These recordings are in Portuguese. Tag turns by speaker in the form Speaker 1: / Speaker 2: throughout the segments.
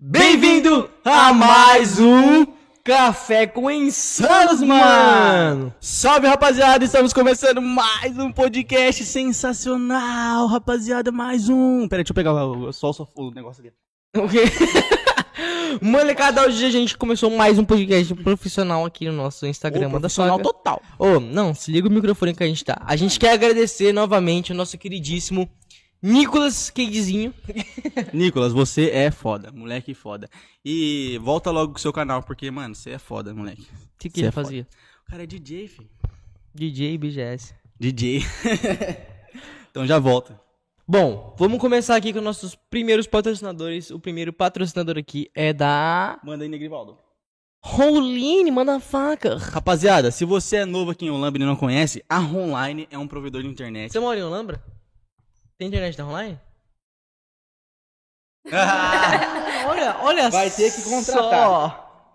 Speaker 1: Bem-vindo a mais um Café com Insanos, mano! Salve, rapaziada! Estamos começando mais um podcast sensacional, rapaziada! Mais um. Pera deixa eu pegar o, só, só o negócio aqui.
Speaker 2: O quê? Molecada, hoje a gente começou mais um podcast profissional aqui no nosso Instagram.
Speaker 1: Ô, profissional total.
Speaker 2: Ô, não, se liga o microfone que a gente tá. A gente quer agradecer novamente o nosso queridíssimo Nicolas Cadezinho.
Speaker 1: Nicolas, você é foda, moleque foda. E volta logo com o seu canal, porque, mano, você é foda, moleque.
Speaker 2: O que, que ele
Speaker 1: é
Speaker 2: fazia?
Speaker 1: O cara é DJ, filho.
Speaker 2: DJ BGS.
Speaker 1: DJ. então já volta.
Speaker 2: Bom, vamos começar aqui com nossos primeiros patrocinadores. O primeiro patrocinador aqui é da
Speaker 1: Manda aí, Negrivaldo.
Speaker 2: Roline, manda faca.
Speaker 1: Rapaziada, se você é novo aqui em Olambra e não conhece, a Online é um provedor de internet.
Speaker 2: Você mora em Olambra? Tem internet da online? olha, olha
Speaker 1: Vai ter que contratar.
Speaker 2: só.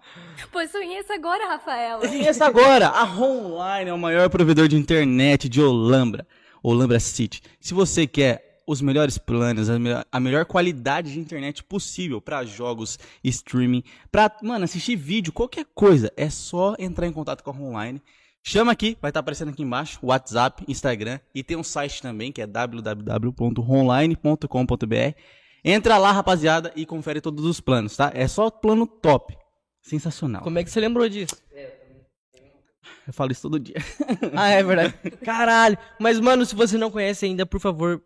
Speaker 3: Possui isso agora, Rafaela.
Speaker 1: Conheça agora, a Online é o maior provedor de internet de Olambra, Olambra City. Se você quer os melhores planos, a, me- a melhor qualidade de internet possível para jogos, streaming, pra, mano, assistir vídeo, qualquer coisa, é só entrar em contato com a Online. Chama aqui, vai estar aparecendo aqui embaixo, WhatsApp, Instagram e tem um site também que é www.online.com.br. Entra lá, rapaziada, e confere todos os planos, tá? É só plano top. Sensacional.
Speaker 2: Como é que você lembrou disso?
Speaker 1: Eu falo isso todo dia.
Speaker 2: Ah, é verdade. Caralho. Mas, mano, se você não conhece ainda, por favor,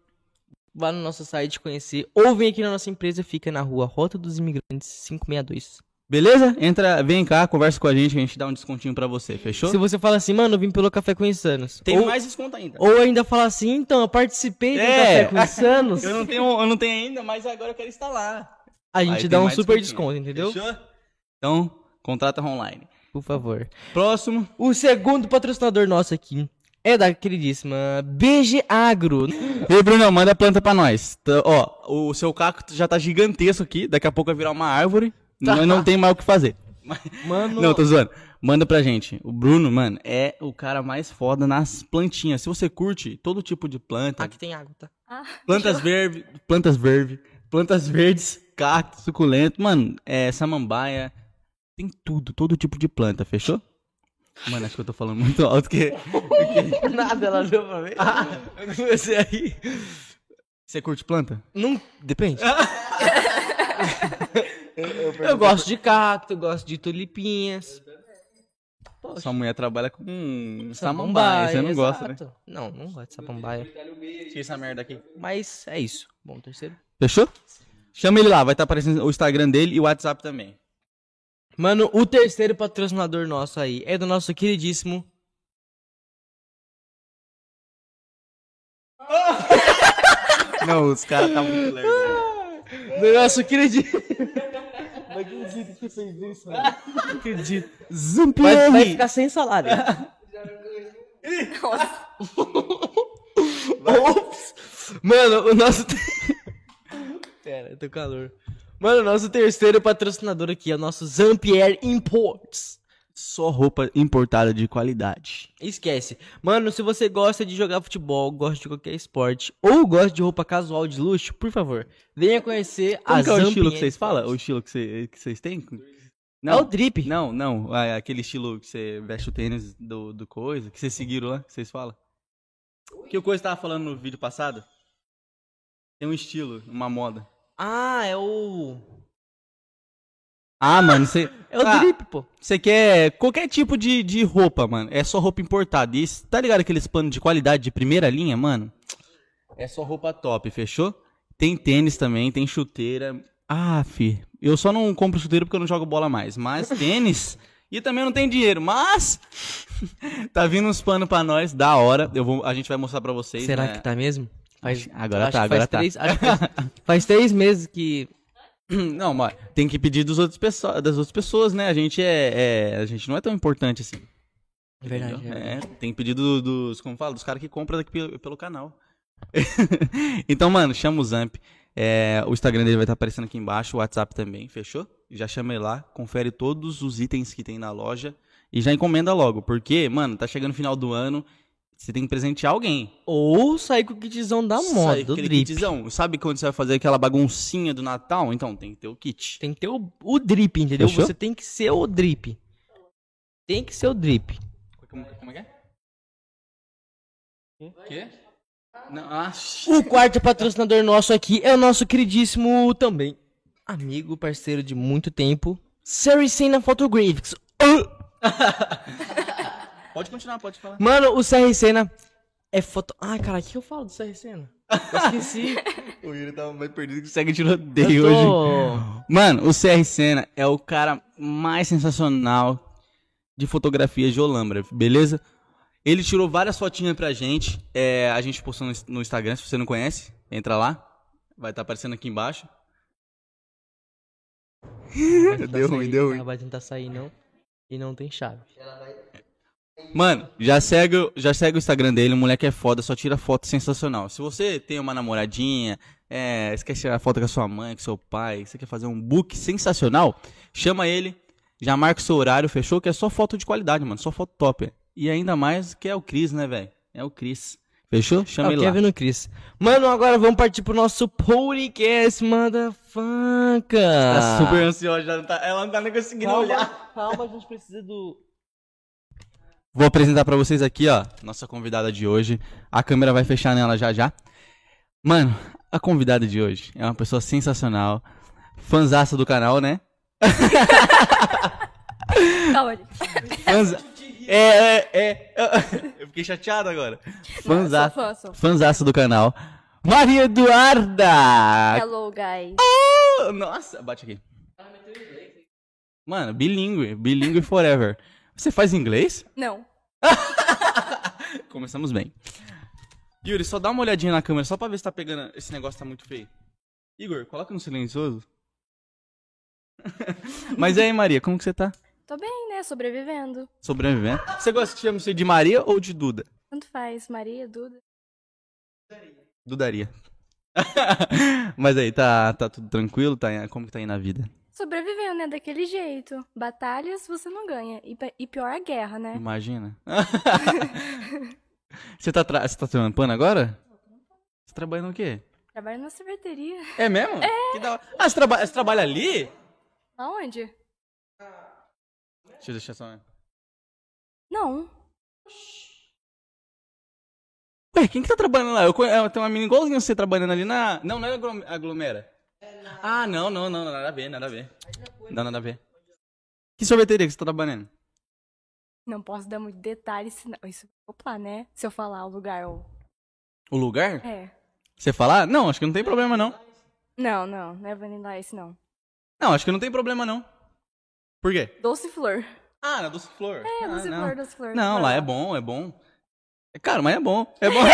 Speaker 2: vá no nosso site conhecer. Ou vem aqui na nossa empresa, fica na rua Rota dos Imigrantes 562.
Speaker 1: Beleza? Entra, vem cá, conversa com a gente, a gente dá um descontinho pra você, fechou?
Speaker 2: Se você fala assim, mano, eu vim pelo Café com Insanos.
Speaker 1: Tem
Speaker 2: ou,
Speaker 1: mais desconto ainda.
Speaker 2: ou ainda fala assim, então, eu participei do
Speaker 1: É.
Speaker 2: Café com Insanos.
Speaker 1: Eu não tenho, eu não tenho ainda, mas agora eu quero instalar.
Speaker 2: A gente
Speaker 1: Aí
Speaker 2: dá um super desconto, entendeu?
Speaker 1: Fechou? Então, contrata online.
Speaker 2: Por favor.
Speaker 1: Próximo.
Speaker 2: O segundo patrocinador nosso aqui é da queridíssima BG Agro.
Speaker 1: Ei, Bruno, manda a planta pra nós. Tá, ó, o seu caco já tá gigantesco aquque daqui a pouco vai virar uma árvore.
Speaker 2: Tá.
Speaker 1: Nós não tem mais o que fazer.
Speaker 2: Mano,
Speaker 1: Não, tô zoando. Manda pra gente. O Bruno, mano, é o cara mais foda nas plantinhas. Se você curte todo tipo de planta,
Speaker 2: aqui tem água, tá?
Speaker 3: Ah,
Speaker 1: Plantas verdes, plantas verdes, plantas verdes, cacto, suculento, mano, é samambaia, tem tudo, todo tipo de planta, fechou? Mano, acho que eu tô falando muito alto que
Speaker 2: Nada, ela deu pra ver. Eu comecei aí.
Speaker 1: você curte planta?
Speaker 2: Não, depende. eu gosto de cacto, eu gosto de tulipinhas. Poxa,
Speaker 1: Sua mulher trabalha com hum, samambaia, você não gosta, né?
Speaker 2: exato. Não, não gosto de samambaia.
Speaker 1: Tira essa merda aqui.
Speaker 2: Mas é isso. Bom, terceiro.
Speaker 1: Fechou? Chama ele lá, vai estar aparecendo o Instagram dele e o WhatsApp também.
Speaker 2: Mano, o terceiro patrocinador nosso aí é do nosso queridíssimo.
Speaker 1: Não, os caras tá muito lerdo.
Speaker 2: Do nosso queridíssimo. Não acredito que fez isso, mano. Não acredito. Vai, vai ficar sem salário. Ops! Mano, o nosso. Pera, eu tô com calor. Mano, nosso terceiro patrocinador aqui é o nosso Zampier Imports.
Speaker 1: Só roupa importada de qualidade.
Speaker 2: Esquece. Mano, se você gosta de jogar futebol, gosta de qualquer esporte, ou gosta de roupa casual de luxo, por favor, venha conhecer
Speaker 1: Como
Speaker 2: a
Speaker 1: que é o estilo
Speaker 2: Zampier
Speaker 1: que vocês falam? O estilo que cê- que vocês têm?
Speaker 2: É o drip.
Speaker 1: Não, não. é aquele estilo que você veste o tênis do, do coisa, que vocês seguiram lá, que vocês falam. Que o coisa tava falando no vídeo passado? Tem um estilo, uma moda.
Speaker 2: Ah, é o.
Speaker 1: Ah, mano, você.
Speaker 2: É o
Speaker 1: Ah,
Speaker 2: drip, pô.
Speaker 1: Você quer qualquer tipo de, de roupa, mano. É só roupa importada. E tá ligado aqueles panos de qualidade de primeira linha, mano? É só roupa top, fechou? Tem tênis também, tem chuteira. Ah, fi. Eu só não compro chuteira porque eu não jogo bola mais. Mas tênis. e também não tem dinheiro. Mas. tá vindo uns panos pra nós, da hora. Eu vou, a gente vai mostrar pra vocês.
Speaker 2: Será
Speaker 1: né?
Speaker 2: que tá mesmo? Faz,
Speaker 1: Agora tá, agora
Speaker 2: faz
Speaker 1: tá.
Speaker 2: Três, faz, faz três meses que.
Speaker 1: Não, mas tem que pedir dos outros pesso- das outras pessoas, né? A gente é, é- A gente não é tão importante assim.
Speaker 2: É verdade. É
Speaker 1: É, tem que pedir do- dos, como fala, dos caras que compram daqui pelo, pelo canal. então, mano, chama o Zamp. É, o Instagram dele vai estar aparecendo aqui embaixo, o WhatsApp também, fechou? Já chama ele lá, confere todos os itens que tem na loja E já encomenda logo, porque, mano, tá chegando o final do ano, você tem que presentear alguém.
Speaker 2: Ou sair com o kitzão da moda, do drip.
Speaker 1: kitzão? Sabe quando você vai fazer aquela baguncinha do Natal? Então, tem que ter o kit.
Speaker 2: Tem que ter o, o drip, entendeu?
Speaker 1: Fechou?
Speaker 2: Você tem que ser o drip. Tem que ser o drip.
Speaker 1: Como, como é que é? Quê? Não, ah,
Speaker 2: O quarto patrocinador nosso aqui é o nosso queridíssimo também amigo, parceiro de muito tempo, Saracena Photographics.
Speaker 1: Pode continuar, pode falar.
Speaker 2: Mano, o Saracena é foto... Ai, cara, o que eu falo do Saracena? Eu esqueci.
Speaker 1: O Yuri tava mais perdido que segue tiroteio
Speaker 2: Eu
Speaker 1: hoje.
Speaker 2: tô...
Speaker 1: Mano, o CR Senna é o cara mais sensacional de fotografia de Olambra, beleza? Ele tirou várias fotinhas pra gente. É, a gente postou no, no Instagram, se você não conhece, entra lá. Vai estar aparecendo aqui embaixo.
Speaker 2: Vai
Speaker 1: Deu ruim, deu ruim.
Speaker 2: Ela vai tentar sair, não. E não tem chave.
Speaker 1: Mano, já segue, já segue o Instagram dele, o moleque é foda, só tira foto sensacional. Se você tem uma namoradinha, é, quer tirar foto com a sua mãe, com seu pai, você quer fazer um book sensacional, chama ele, já marca o seu horário, fechou? Que é só foto de qualidade, mano, só foto top. E ainda mais que é o Cris, né, velho? É o Cris. Fechou? Chama
Speaker 2: Ah, o
Speaker 1: ele lá.
Speaker 2: Kevin e o Chris. Mano, agora vamos partir pro nosso podcast, motherfucker.
Speaker 1: Tá super ansiosa, já não tá, ela não tá nem conseguindo olhar.
Speaker 2: Calma, calma, a gente precisa do...
Speaker 1: Vou apresentar pra vocês aqui, ó, nossa convidada de hoje. A câmera vai fechar nela já já. Mano, a convidada de hoje é uma pessoa sensacional, fanzaça do canal, né?
Speaker 3: Calma, gente.
Speaker 1: Fanza... É, é, é. Eu fiquei chateado agora. Fanzaça,
Speaker 3: fã, sou.
Speaker 1: fanzaça do canal. Maria Eduarda!
Speaker 3: Hello, guys.
Speaker 1: Oh, Nossa, bate aqui. Mano, bilíngue, bilíngue forever. Você faz inglês?
Speaker 3: Não.
Speaker 1: Começamos bem. Yuri, só dá uma olhadinha na câmera, só pra ver se tá pegando. Esse negócio tá muito feio. Igor, coloca no silencioso. Mas e aí, Maria, como que você tá?
Speaker 3: Tô bem, né? Sobrevivendo.
Speaker 1: Sobrevivendo? Você gosta que chame você de Maria ou de Duda?
Speaker 3: Tanto faz. Maria, Duda.
Speaker 1: Dudaria. Mas aí, tá, tá tudo tranquilo? Tá, como que tá aí na vida?
Speaker 3: Sobrevivendo, né? Daquele jeito. Batalhas você não ganha. E, e pior a guerra, né?
Speaker 1: Imagina. você, tá tra... você tá trampando agora? Você trabalha no quê?
Speaker 3: Trabalho na sorveteria.
Speaker 1: É mesmo? Que da. Ah, você, traba... você trabalha ali?
Speaker 3: Aonde?
Speaker 1: Deixa eu deixar só.
Speaker 3: Não.
Speaker 1: Ué, quem que tá trabalhando lá? Eu conhe... eu tenho uma menina igualzinha você trabalhando ali na. Não, não é aglo- aglomera. Ah, não, não, não, nada a ver, nada a ver. Não, nada a ver. Que sorveteria que você tá trabalhando?
Speaker 3: Não posso dar muito detalhe, senão... Isso... Opa, né? Se eu falar o lugar ou...
Speaker 1: O lugar?
Speaker 3: É.
Speaker 1: Você falar? Não, acho que não tem problema não.
Speaker 3: Não, não. Não é Vanilla Ice, não.
Speaker 1: Não, acho que não tem problema não. Por quê?
Speaker 3: Doce Flor.
Speaker 1: Ah, na Doce Flor.
Speaker 3: É,
Speaker 1: ah,
Speaker 3: Doce
Speaker 1: não.
Speaker 3: Flor, Doce Flor.
Speaker 1: Não,
Speaker 3: Vai
Speaker 1: lá é bom, é bom. É caro, mas é bom. É bom.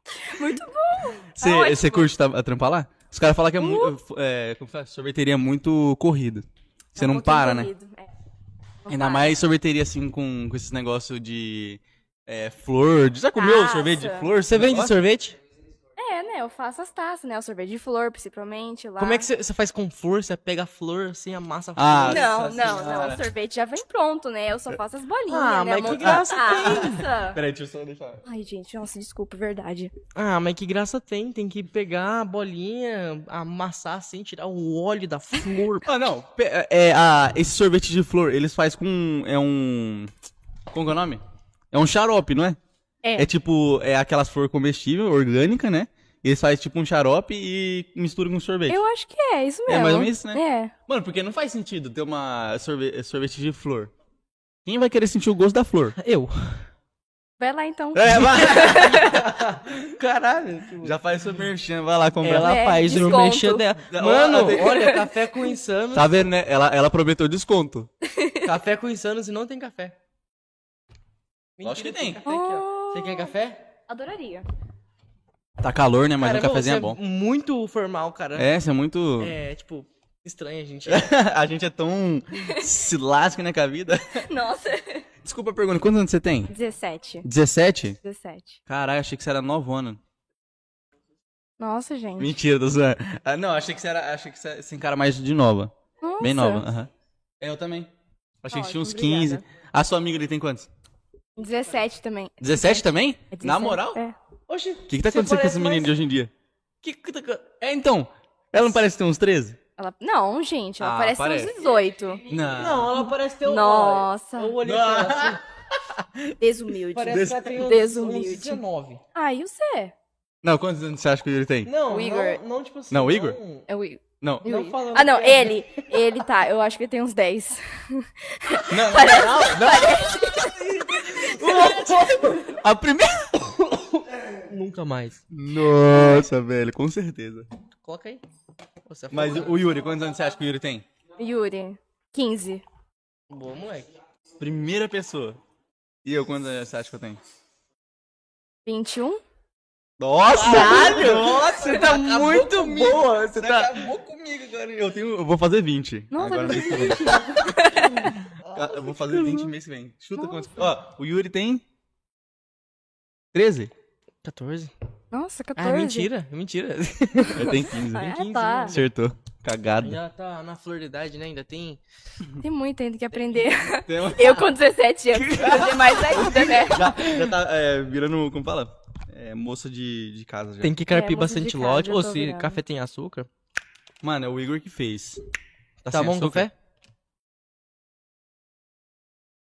Speaker 3: Muito bom.
Speaker 1: Você você curte a trampar lá? Os caras falam que é muito. É, fala? sorveteria é muito corrido. Você
Speaker 3: É
Speaker 1: não para, né?
Speaker 3: corrido, é. Não
Speaker 1: Ainda
Speaker 3: para.
Speaker 1: mais sorveteria assim com, com esses negócios de é, flor. Já comeu
Speaker 3: Taça.
Speaker 1: sorvete de flor?
Speaker 2: Você vende sorvete?
Speaker 3: É, né? Eu faço as taças, né? O sorvete de flor, principalmente, lá.
Speaker 2: Como é que você faz com flor? Você pega a flor assim, amassa a flor?
Speaker 1: Ah,
Speaker 3: Não, não,
Speaker 1: senhora.
Speaker 3: não. O sorvete já vem pronto, né? Eu só faço as bolinhas,
Speaker 2: Ah,
Speaker 3: né?
Speaker 2: mas que graça
Speaker 3: Nossa.
Speaker 1: Peraí, deixa eu só deixar.
Speaker 3: Ai, gente, nossa, desculpa, verdade.
Speaker 2: Ah, mas que graça tem? Tem que pegar a bolinha, amassar assim, tirar o óleo da flor.
Speaker 1: Ah, não. Pe- É, a, esse sorvete de flor, eles fazem com. É um. Como que é o nome? É um xarope, não é?
Speaker 3: É.
Speaker 1: É tipo, é aquelas flores comestíveis, orgânica, né? Eles fazem tipo um xarope e misturam com sorvete.
Speaker 3: Eu acho que é, isso
Speaker 1: É
Speaker 3: mesmo.
Speaker 1: mais ou menos isso, né?
Speaker 3: É.
Speaker 1: Mano, porque não faz sentido ter uma sorve- sorvete de flor. Quem vai querer sentir o gosto da flor?
Speaker 2: Eu.
Speaker 3: Vai lá então.
Speaker 1: É, vai. Caralho. Já faz seu merchan, vai lá comprar.
Speaker 2: Ela
Speaker 3: É,
Speaker 2: faz o
Speaker 3: desconto.
Speaker 2: merchan dela. Mano,
Speaker 1: tem-
Speaker 2: olha, café com insanos.
Speaker 1: Tá vendo, né? Ela, ela prometeu desconto.
Speaker 2: Café com insanos e não tem café.
Speaker 1: Lógico que tem.
Speaker 2: café ó.
Speaker 3: Oh,
Speaker 2: Você quer café?
Speaker 3: Adoraria.
Speaker 1: Tá calor, né? Mas
Speaker 2: Cara,
Speaker 1: um cafezinho é
Speaker 2: você
Speaker 1: bom.
Speaker 2: Muito formal, cara.
Speaker 1: É, você é muito.
Speaker 2: É, tipo, estranho a gente.
Speaker 1: a gente é tão se lasca, né, com a vida.
Speaker 3: Nossa.
Speaker 1: Desculpa a pergunta, quantos anos você tem?
Speaker 3: 17.
Speaker 1: 17?
Speaker 3: 17.
Speaker 1: Caralho, achei que você era novona.
Speaker 3: Nossa, gente.
Speaker 1: Mentira, tô zoando. Ah, não, achei que você era. Achei que você, encara mais de nova.
Speaker 3: Nossa.
Speaker 1: Bem nova. aham. É, eu também. Achei que tinha uns
Speaker 3: Ótimo,
Speaker 1: 15.
Speaker 3: obrigada.
Speaker 1: A sua amiga ali tem quantos?
Speaker 3: 17 também.
Speaker 1: 17 também?
Speaker 3: É
Speaker 1: Na
Speaker 3: 17?
Speaker 1: moral?
Speaker 3: É.
Speaker 2: Oxi,
Speaker 1: O que, que tá acontecendo com
Speaker 2: parece
Speaker 1: esse menino
Speaker 2: mais-
Speaker 1: de hoje em dia? Que, que tá... É, então. Ela não parece ter uns 13?
Speaker 3: Ela... Não, gente, ela
Speaker 1: Ah,
Speaker 3: parece,
Speaker 1: parece.
Speaker 3: uns 18.
Speaker 1: Não.
Speaker 2: Não, ela parece ter um.
Speaker 3: Nossa.
Speaker 2: Eu olhei pra ela assim,
Speaker 3: Desumilde.
Speaker 2: parece que ela tem uns,
Speaker 3: Desumilde.
Speaker 2: uns 19.
Speaker 3: Ah, e você?
Speaker 1: Não, quantos anos você acha que ele tem?
Speaker 2: Não,
Speaker 3: O Igor.
Speaker 2: Não, não, tipo assim.
Speaker 1: Não, o Igor?
Speaker 2: Não,
Speaker 3: É o I-
Speaker 1: Não.
Speaker 2: não
Speaker 3: Igor.
Speaker 2: falando
Speaker 3: Ah, não,
Speaker 2: que é-
Speaker 3: ele. Ele tá, eu acho que ele tem uns 10.
Speaker 1: Não, A primeira.
Speaker 2: Nunca mais.
Speaker 1: Nossa, velho, com certeza.
Speaker 2: Coloca aí. Você é
Speaker 1: Mas o Yuri, quantos anos você acha que o Yuri tem?
Speaker 3: Yuri, 15.
Speaker 2: Boa, moleque.
Speaker 1: Primeira pessoa. E eu, quantos anos você acha que eu tenho?
Speaker 3: 21?
Speaker 1: Nossa!
Speaker 2: Caralho!
Speaker 1: Nossa, você tá
Speaker 2: acabou
Speaker 1: muito
Speaker 2: comigo.
Speaker 1: boa! Você tá...
Speaker 2: Acabou comigo agora.
Speaker 1: Eu, tenho, eu vou fazer 20.
Speaker 3: Nossa,
Speaker 1: Agora
Speaker 3: eu
Speaker 1: mês que vem. Eu vou fazer 20 mês que vem. Chuta quantos. Ó, o Yuri tem. 13?
Speaker 2: 14?
Speaker 3: Nossa, 14.
Speaker 2: Ah, mentira, mentira.
Speaker 1: Eu tenho 15.
Speaker 3: Ah,
Speaker 2: 15,
Speaker 3: tá.
Speaker 2: né?
Speaker 1: Acertou. Cagado.
Speaker 2: Já tá na flor da idade, né? Ainda tem.
Speaker 3: Tem muito ainda que aprender.
Speaker 1: Tem uma-
Speaker 3: Eu com 17 anos, fazer mais ainda, né?
Speaker 1: Já, já tá é, virando, como fala? É, moça de, de casa já.
Speaker 2: Tem que carpir
Speaker 3: É, de
Speaker 2: bastante
Speaker 3: casa,
Speaker 2: lote. Ou se
Speaker 3: virando.
Speaker 2: café tem açúcar.
Speaker 1: Mano, é o Igor que fez.
Speaker 2: Tá,
Speaker 1: sem
Speaker 2: bom o
Speaker 1: açúcar?
Speaker 2: café?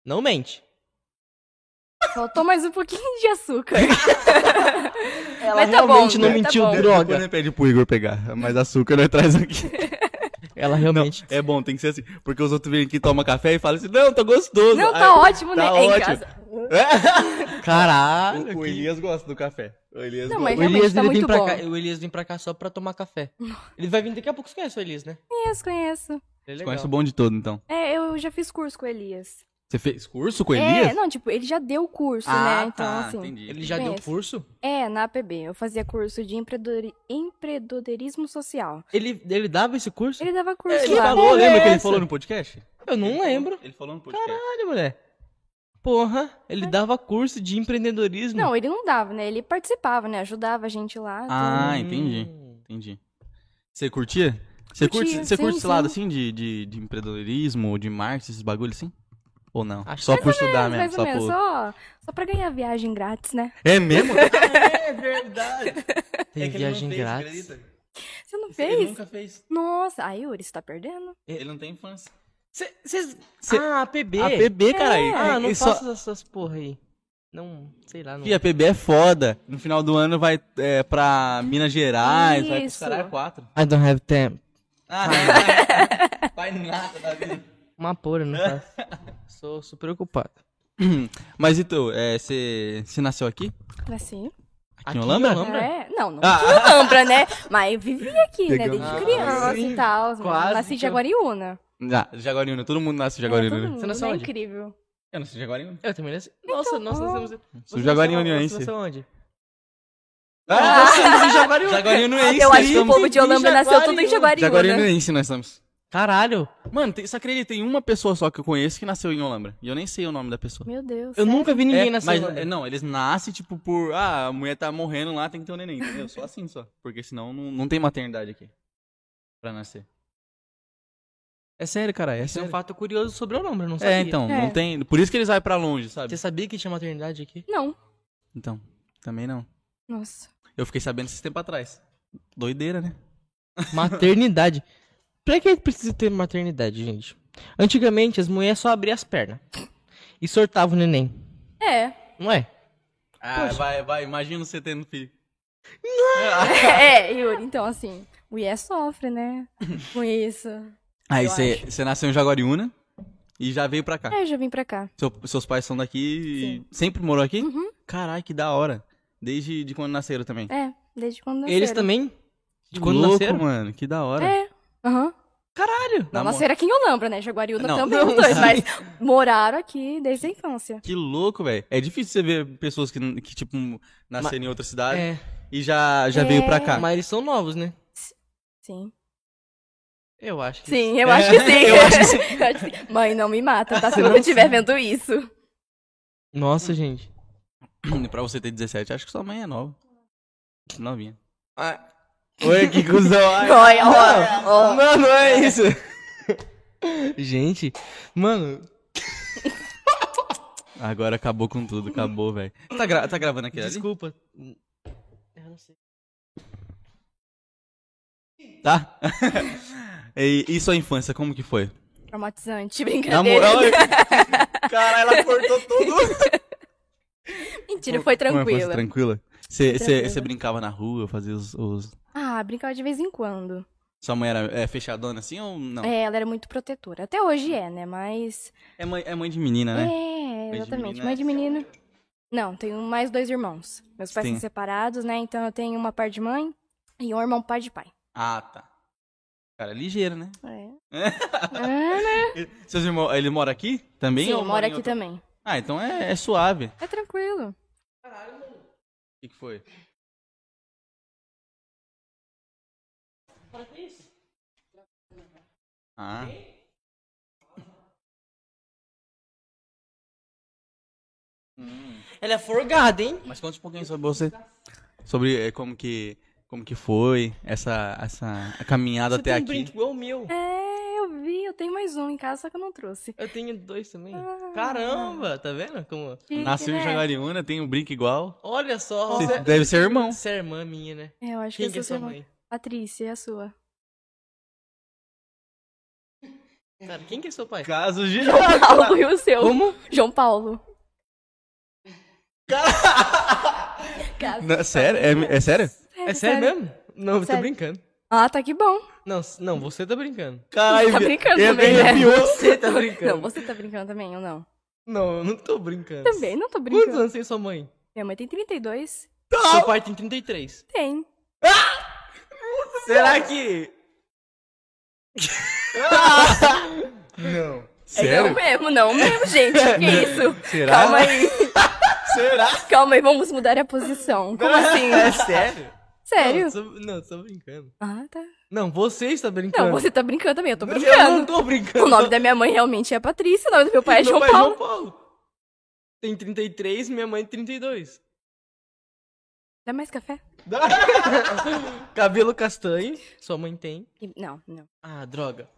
Speaker 2: Não mente.
Speaker 3: Faltou mais um pouquinho de açúcar.
Speaker 2: Ela
Speaker 3: Mas tá bom,
Speaker 2: realmente não
Speaker 3: tá
Speaker 2: mentiu,
Speaker 3: bom.
Speaker 1: Depois
Speaker 2: droga.
Speaker 1: nós pede pro Igor pegar, mas açúcar nós traz aqui.
Speaker 2: Ela
Speaker 1: Não,
Speaker 2: realmente.
Speaker 1: é bom, tem que ser assim. Porque os outros vêm aqui, tomam café e falam assim, não, tá gostoso.
Speaker 3: Não,
Speaker 1: Aí-
Speaker 3: tá ótimo, né?
Speaker 1: tá
Speaker 3: É em
Speaker 1: ótimo.
Speaker 3: casa.
Speaker 2: Caralho.
Speaker 1: O, o
Speaker 2: que-
Speaker 1: Elias gosta do café. O Elias
Speaker 3: Não,
Speaker 1: gosta.
Speaker 2: O Elias,
Speaker 3: tá
Speaker 2: vem
Speaker 3: muito
Speaker 2: pra
Speaker 3: bom.
Speaker 2: cá, o Elias vem pra cá só pra tomar café. Ele vai vir daqui a pouco. Você conhece o Elias, né?
Speaker 3: Conheço, conheço.
Speaker 2: É
Speaker 1: conhece o bom de todo, então.
Speaker 3: É, eu já fiz curso com o Elias.
Speaker 1: Você fez curso com o
Speaker 3: É, não, tipo, ele já deu o curso,
Speaker 1: ah,
Speaker 3: né? Então,
Speaker 1: tá,
Speaker 3: assim.
Speaker 1: entendi.
Speaker 2: Ele já deu
Speaker 3: Conheço.
Speaker 2: curso?
Speaker 3: É, na APB. Eu fazia curso de empreendedori- empreendedorismo social.
Speaker 2: Ele, ele dava esse curso?
Speaker 3: Ele dava curso
Speaker 1: Ele
Speaker 3: lá.
Speaker 1: falou,
Speaker 2: é
Speaker 1: lembra que ele falou no podcast?
Speaker 2: Eu não lembro.
Speaker 1: Ele falou no podcast.
Speaker 2: Caralho, mulher. Porra, ele dava curso de empreendedorismo.
Speaker 3: Não, ele não dava, né? Ele participava, né? Ajudava a gente lá.
Speaker 1: Ah,
Speaker 3: tudo.
Speaker 1: entendi.
Speaker 2: Hum.
Speaker 1: Entendi. Você curtia? Você
Speaker 3: Curtia,
Speaker 1: curte, você
Speaker 3: sim,
Speaker 1: curte esse
Speaker 3: sim.
Speaker 1: lado assim de, de, de empreendedorismo, de marketing, esses bagulho assim? Ou não?
Speaker 2: Acho
Speaker 1: só por estudar mesmo, só
Speaker 3: menos,
Speaker 1: por...
Speaker 3: só, só pra ganhar viagem grátis, né?
Speaker 1: É mesmo?
Speaker 2: É verdade. Tem viagem grátis.
Speaker 3: Você não
Speaker 1: Ele
Speaker 3: fez?
Speaker 1: nunca fez.
Speaker 3: Nossa, aí, Yuri, você tá perdendo?
Speaker 1: Ele não tem infância.
Speaker 2: Cê- Cês...
Speaker 1: Cê-
Speaker 2: Ah, PB.
Speaker 1: A PB, caralho.
Speaker 2: Ah, não
Speaker 1: é, só...
Speaker 2: faço essas porra aí. Não, sei lá. Não...
Speaker 1: Fih, a PB é foda. No final do ano vai é, pra Minas Gerais, vai pros
Speaker 3: Isso.
Speaker 1: caralho quatro.
Speaker 2: I don't have time.
Speaker 1: Ah, não. Faz nada da vida.
Speaker 2: Uma porra, não faço. Sou super preocupado.
Speaker 1: Mas e tu, é, você você nasceu aqui?
Speaker 3: Nasci.
Speaker 1: Aqui em Olambra?
Speaker 3: É, não, não
Speaker 1: Ah.
Speaker 3: aqui em Olambra, né? Mas eu vivi aqui, né? Desde
Speaker 2: Ah,
Speaker 3: criança
Speaker 2: sim,
Speaker 3: e tal.
Speaker 2: quase
Speaker 3: Nasci em
Speaker 2: eu-
Speaker 3: Jaguariúna.
Speaker 1: Ah, Jaguariúna. Todo mundo nasce em
Speaker 3: É,
Speaker 1: Jaguariúna.
Speaker 3: todo mundo,
Speaker 2: Você nasceu
Speaker 3: é
Speaker 2: onde?
Speaker 3: incrível.
Speaker 1: Eu nasci em Jaguariúna.
Speaker 2: Eu também nasci. Nossa, nós
Speaker 3: ó.
Speaker 2: nascemos.
Speaker 1: Sou
Speaker 2: Você
Speaker 1: jaguariúnense.
Speaker 2: nasceu onde?
Speaker 1: Ah,
Speaker 2: Nós somos em Jaguariúna.
Speaker 1: Jaguariúnense.
Speaker 3: Eu acho que o povo de Olambra nasceu tudo em Jaguariúna.
Speaker 1: Jaguariúnense nós estamos.
Speaker 2: Caralho.
Speaker 1: Mano, tem, você acredita? Tem uma pessoa só que eu conheço que nasceu em Olambra. E eu nem sei o nome da pessoa.
Speaker 3: Meu Deus.
Speaker 2: Eu
Speaker 3: sério?
Speaker 2: nunca vi ninguém
Speaker 1: É,
Speaker 2: nascer.
Speaker 1: mas,
Speaker 2: em Olambra.
Speaker 1: é, não, eles nascem, tipo, por. Ah, a mulher tá morrendo lá, tem que ter um neném, entendeu? Só assim só. Porque senão não, não tem maternidade aqui. Pra nascer. É sério, cara. É
Speaker 2: Isso é um fato curioso sobre Olambra, eu não sabia.
Speaker 1: É, então,
Speaker 3: É.
Speaker 1: não tem. Por isso que eles vão pra longe, sabe?
Speaker 2: Você sabia que tinha maternidade aqui?
Speaker 3: Não.
Speaker 1: Então, também não.
Speaker 3: Nossa.
Speaker 1: Eu fiquei sabendo esses tempos atrás. Doideira, né?
Speaker 2: Maternidade. Pra que precisa ter maternidade, gente? Antigamente, as mulheres só abriam as pernas. E sortavam o neném.
Speaker 3: É.
Speaker 2: Não é?
Speaker 1: Ah, vai, vai. Imagina você tendo filho.
Speaker 3: é, Yuri, então assim, o IE sofre, né? Com isso.
Speaker 1: Aí você você nasceu em Jaguariúna e já veio pra cá.
Speaker 3: É, eu já vim pra cá.
Speaker 1: Seu- seus pais são daqui e sempre morou aqui?
Speaker 3: Uhum.
Speaker 1: Caralho, que da hora. Desde de quando nasceram também.
Speaker 3: É, desde quando nasceram.
Speaker 2: Eles também? De
Speaker 1: Que
Speaker 2: quando
Speaker 1: louco,
Speaker 2: nasceram?
Speaker 1: mano. Que da hora.
Speaker 3: É. Aham.
Speaker 2: Caralho!
Speaker 3: Nasceram aqui em Olambra, né? Jaguariúna
Speaker 1: Não.
Speaker 3: também,
Speaker 2: Não,
Speaker 3: os dois, mas moraram aqui desde a infância.
Speaker 1: Que louco, velho. É difícil você ver pessoas que, que tipo, nasceram em outra cidade
Speaker 2: É,
Speaker 1: e já, já
Speaker 3: É.
Speaker 1: veio pra cá.
Speaker 2: mas eles são novos, né?
Speaker 3: Sim.
Speaker 2: Eu acho que
Speaker 3: Sim, eu acho que sim.
Speaker 1: Eu acho que sim.
Speaker 3: Eu acho que sim. Mãe, não me mata, tá? Se
Speaker 2: Você
Speaker 3: eu
Speaker 2: não
Speaker 3: estiver vendo isso.
Speaker 2: Nossa, gente.
Speaker 1: pra você ter 17, acho que sua mãe é nova. Novinha.
Speaker 2: Ah,
Speaker 1: Oi, que cuzão. Ai,
Speaker 3: ó.
Speaker 2: Não, não é isso. gente, mano,
Speaker 1: Agora acabou com tudo, acabou, velho. Tá, gra- tá gravando aqui, ali?
Speaker 2: Desculpa. Eu não sei.
Speaker 1: Tá? e, e sua infância, como que foi?
Speaker 3: Traumatizante, brincadeira.
Speaker 1: Caralho, ela cortou tudo.
Speaker 3: Mentira, foi
Speaker 1: Uma infância
Speaker 3: tranquila.
Speaker 1: tranquila? Você
Speaker 3: tranquila.
Speaker 1: brincava na rua, fazia os, os-
Speaker 3: Ah, brincava de vez em quando.
Speaker 1: Sua mãe era é, fechadona assim ou não?
Speaker 3: É, ela era muito protetora. Até hoje é, né? Mas.
Speaker 1: É mãe, é mãe de menina, né?
Speaker 3: É,
Speaker 1: de
Speaker 3: exatamente.
Speaker 1: menina
Speaker 3: Mãe
Speaker 1: é-
Speaker 3: de menino. Não, tenho mais dois irmãos. Meus pais
Speaker 1: Sim.
Speaker 3: são separados, né? Então eu tenho uma par de mãe e um irmão pai de pai.
Speaker 1: Ah, tá. Cara, ligeiro, né?
Speaker 3: É. é né?
Speaker 1: Seus irmãos, ele mora aqui também?
Speaker 3: Sim, mora aqui
Speaker 1: outro-
Speaker 3: também.
Speaker 1: Ah, então é, é suave.
Speaker 3: É tranquilo.
Speaker 1: O que, que foi? Ah. Hum.
Speaker 2: Ela é forgada, hein?
Speaker 1: Mas conta um pouquinho sobre você. Sobre eh, como que, como que foi essa, essa caminhada
Speaker 2: Você
Speaker 1: até
Speaker 2: tem um
Speaker 1: aqui.
Speaker 2: brinco igual o meu.
Speaker 3: É, eu vi, eu tenho mais um em casa, só que eu não trouxe.
Speaker 2: Eu tenho dois também.
Speaker 3: Ah.
Speaker 2: Caramba, tá vendo? Como...
Speaker 3: Chique,
Speaker 1: Nasceu em
Speaker 3: né?
Speaker 1: Jaguariúna, tem um brinco igual.
Speaker 2: Olha só.
Speaker 1: Você deve ser irmão.
Speaker 2: Você é irmã minha, né?
Speaker 3: É, eu acho
Speaker 2: Quem
Speaker 3: que
Speaker 2: que é sua
Speaker 3: sua
Speaker 2: mãe?
Speaker 3: Patrícia, é a sua.
Speaker 2: Cara, quem que é seu pai?
Speaker 1: Caso de.
Speaker 3: Paulo e o seu.
Speaker 2: Como?
Speaker 3: João Paulo. Caso-
Speaker 1: Não, sério? É, é sério?
Speaker 2: É sério mesmo? Não, eu tô
Speaker 3: Sério.
Speaker 2: brincando.
Speaker 3: Ah, tá que bom.
Speaker 2: Não, s- não, você tá brincando.
Speaker 1: Caralho,
Speaker 3: Tá brincando
Speaker 1: ele
Speaker 3: também, né?
Speaker 1: arrepiou.
Speaker 2: Você tá
Speaker 3: Não,
Speaker 2: brincando.
Speaker 3: você tá brincando também ou não?
Speaker 2: Não, eu não tô brincando.
Speaker 3: Também, não tô
Speaker 2: Quantos
Speaker 3: brincando.
Speaker 2: anos tem sua mãe?
Speaker 3: Minha mãe tem 32.
Speaker 2: Seu pai tem 33.
Speaker 3: Tem.
Speaker 2: Será que... não.
Speaker 1: Sério?
Speaker 3: Não mesmo, não mesmo, gente. Que isso?
Speaker 1: Será?
Speaker 3: Calma aí.
Speaker 1: Será?
Speaker 3: Calma aí, vamos mudar a posição. Como assim?
Speaker 2: É sério?
Speaker 3: Sério?
Speaker 2: Não, tô, não, tô brincando.
Speaker 3: Ah, tá.
Speaker 2: Não, você está brincando.
Speaker 3: Não, você tá brincando também, eu tô
Speaker 2: Eu
Speaker 3: brincando.
Speaker 2: não tô brincando.
Speaker 3: O nome da minha mãe realmente é Patrícia, o nome do meu pai é
Speaker 2: Meu
Speaker 3: João
Speaker 2: pai
Speaker 3: Paulo.
Speaker 2: João Paulo. Tem 33, minha mãe 32.
Speaker 3: Dá mais café?
Speaker 2: Cabelo castanho, sua mãe tem.
Speaker 3: Não, não.
Speaker 2: Ah, droga.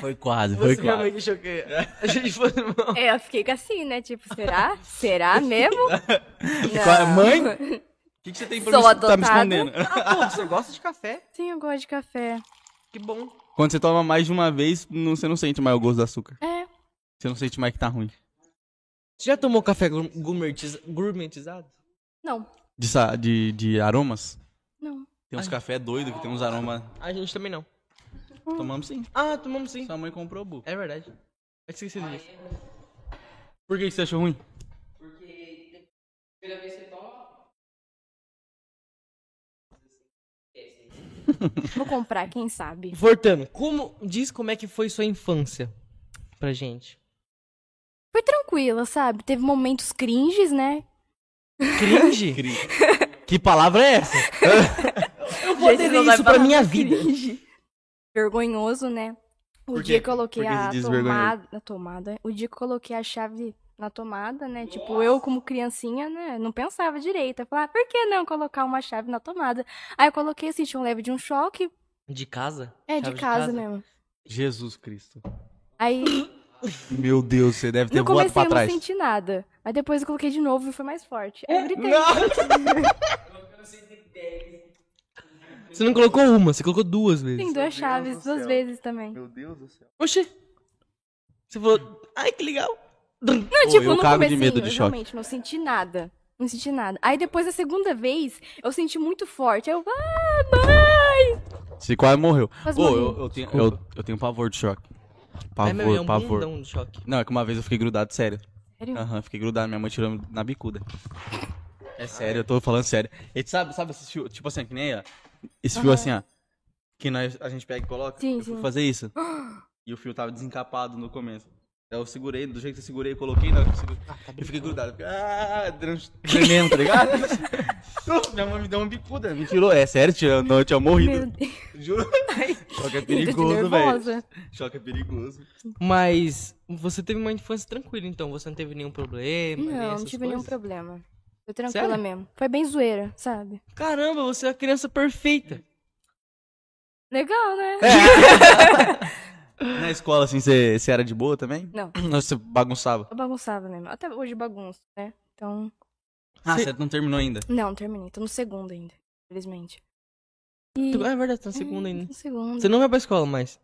Speaker 1: Foi quase, foi
Speaker 2: Você
Speaker 1: quase.
Speaker 2: realmente choquei. A gente foi.
Speaker 3: É, eu fiquei assim, né? Tipo, será? Será mesmo?
Speaker 1: Qual-
Speaker 3: Não.
Speaker 1: Mãe? O que, que você tem pra
Speaker 3: Sou
Speaker 1: me, tá me escondendo?
Speaker 2: Ah, pô, você gosta de café?
Speaker 3: Sim, eu gosto de café.
Speaker 2: Que bom.
Speaker 1: Quando você toma mais de uma vez, não- você não sente mais o gosto do açúcar.
Speaker 3: É.
Speaker 1: Você não sente mais que tá ruim.
Speaker 2: Você já tomou café gour- gourmetiza- gourmetizado?
Speaker 3: Não,
Speaker 1: De, sa- de, de aromas?
Speaker 3: não.
Speaker 1: Tem uns café doido que tem uns aromas.
Speaker 2: A gente também não.
Speaker 1: Tomamos sim.
Speaker 2: Ah, tomamos sim.
Speaker 1: Sua mãe comprou, Bu.
Speaker 2: É verdade. Eu esqueci disso.
Speaker 1: Por que que você achou ruim?
Speaker 3: Vou comprar, quem sabe?
Speaker 2: Voltando, como, diz como é que foi sua infância pra gente.
Speaker 3: Foi tranquila, sabe? Teve momentos cringes, né?
Speaker 2: Cringe?
Speaker 1: Que palavra é essa?
Speaker 2: Eu vou
Speaker 3: Gente,
Speaker 2: ter isso pra minha vida.
Speaker 3: cringe. Vergonhoso, né? O
Speaker 1: Por
Speaker 3: dia que eu coloquei a tomada, a tomada. O dia que eu coloquei a chave na tomada, né? Tipo, eu como criancinha, né? Não pensava direito. Eu falava, por que não colocar uma chave na tomada? Aí eu coloquei, senti um leve de um choque.
Speaker 2: De casa?
Speaker 3: É,
Speaker 2: Chave
Speaker 3: de casa, mesmo.
Speaker 1: Jesus Cristo.
Speaker 3: Aí,
Speaker 1: Meu Deus, você deve ter
Speaker 3: no
Speaker 1: voado pra
Speaker 3: eu não
Speaker 1: trás.
Speaker 3: senti nada. Aí depois eu coloquei de novo e foi mais forte. Aí eu gritei.
Speaker 2: Você não colocou uma, você colocou duas vezes.
Speaker 3: Tem duas chaves, duas vezes também.
Speaker 1: Meu Deus do céu.
Speaker 2: Oxi. Você falou, ai que legal.
Speaker 3: Não,
Speaker 1: Pô,
Speaker 3: tipo,
Speaker 1: eu
Speaker 3: no
Speaker 1: cago de medo de
Speaker 3: eu
Speaker 1: choque.
Speaker 3: realmente não senti nada. Não senti nada. Aí depois, a segunda vez, eu senti muito forte. Aí eu, ah, mãe!
Speaker 1: Você quase morreu.
Speaker 3: Quase
Speaker 1: eu, eu, tenho, eu, eu tenho pavor de choque.
Speaker 2: É
Speaker 1: Pavor,
Speaker 2: mesmo, é um
Speaker 1: pavor.
Speaker 2: bundão de choque.
Speaker 1: Não, é que uma vez eu fiquei grudado, sério.
Speaker 3: Sério?
Speaker 1: Aham, fiquei grudado. Minha mãe tirou na bicuda. É sério, eu tô falando sério. E sabe, sabe esse fio, tipo assim, que nem ó, esse fio
Speaker 3: Aham.
Speaker 1: assim, ó. Que nós, a gente pega e coloca.
Speaker 3: Sim,
Speaker 1: eu fui
Speaker 3: sim.
Speaker 1: fazer isso. E o fio tava desencapado no começo. Eu segurei, do jeito que eu segurei, coloquei, não, eu segurei, eu fiquei grudado. Ah, tremendo, tá ligado? Minha mãe me deu uma bicuda, me tirou. É sério, tia, não, eu tinha morrido. Juro. Choque é perigoso, velho. Choque é perigoso.
Speaker 2: Mas você teve uma infância tranquila, então. Você não teve nenhum problema,
Speaker 3: Não, não tive nenhum
Speaker 2: coisas?
Speaker 3: problema. Foi tranquila
Speaker 2: Sério?
Speaker 3: mesmo. Foi bem zoeira, sabe?
Speaker 2: Caramba, você é a criança perfeita.
Speaker 3: Legal, né?
Speaker 1: Na escola, assim, você você era de boa também?
Speaker 3: Não.
Speaker 1: Ou você bagunçava?
Speaker 3: Eu bagunçava mesmo. Até hoje bagunço, né? Então.
Speaker 1: Ah,
Speaker 2: Cê-
Speaker 1: você não terminou ainda.
Speaker 3: Não, terminei. Tô no segundo ainda, infelizmente. E...
Speaker 2: É verdade, tá na segunda
Speaker 3: É,
Speaker 2: ainda.
Speaker 3: tô no segundo.
Speaker 2: Você não vai pra escola mais.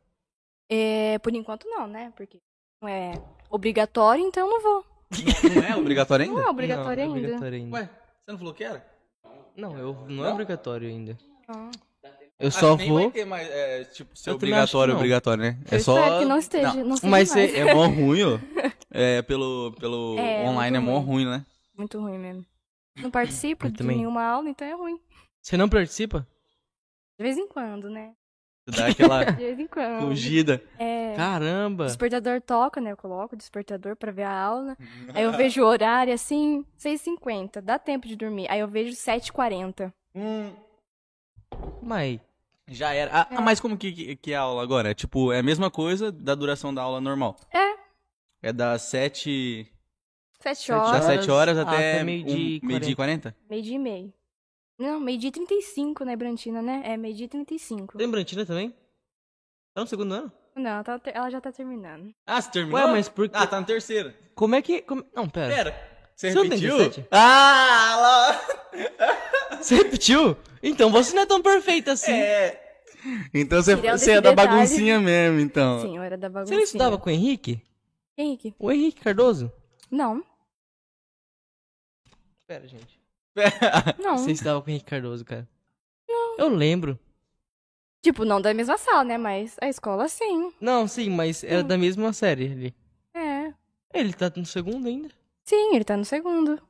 Speaker 3: É, por enquanto não, né? Porque não é obrigatório, então eu não vou.
Speaker 1: Não é obrigatório
Speaker 3: Não
Speaker 1: ainda?
Speaker 3: é obrigatório
Speaker 2: não, é
Speaker 3: ainda.
Speaker 2: obrigatório ainda.
Speaker 1: Ué, você não falou que era?
Speaker 2: Não, eu, não,
Speaker 1: Não?
Speaker 2: é obrigatório ainda.
Speaker 3: Ah.
Speaker 2: Eu só
Speaker 1: nem vai
Speaker 2: vou.
Speaker 1: ter mais, é, tipo, ser obrigatório,
Speaker 2: não.
Speaker 1: obrigatório, né?
Speaker 3: Eu
Speaker 1: É só...
Speaker 3: que não esteja. Não, seja
Speaker 2: Mas
Speaker 3: mais.
Speaker 2: cê-
Speaker 1: É mó ruim, ó. É, pelo, pelo
Speaker 3: É,
Speaker 1: online é mó
Speaker 3: ruim.
Speaker 1: ruim, né?
Speaker 3: Muito ruim mesmo. Não participo
Speaker 2: Eu
Speaker 3: de
Speaker 2: também.
Speaker 3: nenhuma aula, então é ruim.
Speaker 2: Você não participa?
Speaker 3: De vez em quando, né?
Speaker 1: Dá aquela
Speaker 3: De vez em quando.
Speaker 1: fugida.
Speaker 3: É. O
Speaker 2: Caramba!
Speaker 3: despertador toca, né? Eu coloco o despertador pra ver a aula. Aí eu vejo o horário assim, 6h50. Dá tempo de dormir. Aí eu vejo 7h40.
Speaker 1: Hum,
Speaker 2: Mas.
Speaker 1: Já era. Ah, ah, mas como que, que, que é a aula agora? É tipo, é a mesma coisa da duração da aula normal.
Speaker 3: É.
Speaker 1: É das 7...
Speaker 3: 7
Speaker 2: horas.
Speaker 1: Das 7 horas
Speaker 2: até
Speaker 1: até,
Speaker 2: meio-dia e
Speaker 1: um, meio-dia e 40?
Speaker 3: Meio-dia e meio. Não, meio-dia e 35, né, Brantina, né? É, meio-dia e 35.
Speaker 2: Tem Brantina também? Tá no segundo ano?
Speaker 3: Não, ela, tá- ela já tá terminando.
Speaker 1: Ah, você terminou?
Speaker 2: Ué, mas por que.
Speaker 1: Ah, tá no terceiro.
Speaker 2: Como é que. como- Não, pera.
Speaker 1: Pera, você
Speaker 2: Você não tem
Speaker 1: repetiu?
Speaker 2: 17?
Speaker 1: Ah, lá...
Speaker 2: Você repetiu? Então você não é tão perfeita assim.
Speaker 1: É. Então você,
Speaker 3: Tirando
Speaker 1: você é da
Speaker 3: detalhe.
Speaker 1: baguncinha mesmo, então.
Speaker 3: Sim, eu era da
Speaker 2: Você
Speaker 3: baguncinha.
Speaker 2: não estudava com o Henrique?
Speaker 3: Henrique?
Speaker 2: O Henrique Cardoso?
Speaker 3: Não,
Speaker 2: Pera, gente.
Speaker 3: não.
Speaker 2: Você estudava com o Henrique Cardoso, cara. Não. Eu lembro.
Speaker 3: Tipo, não da mesma sala, né? Mas a escola, sim.
Speaker 2: Não, sim, mas era da mesma série ali.
Speaker 3: É.
Speaker 2: Ele tá no segundo ainda.
Speaker 3: Sim, ele tá no segundo.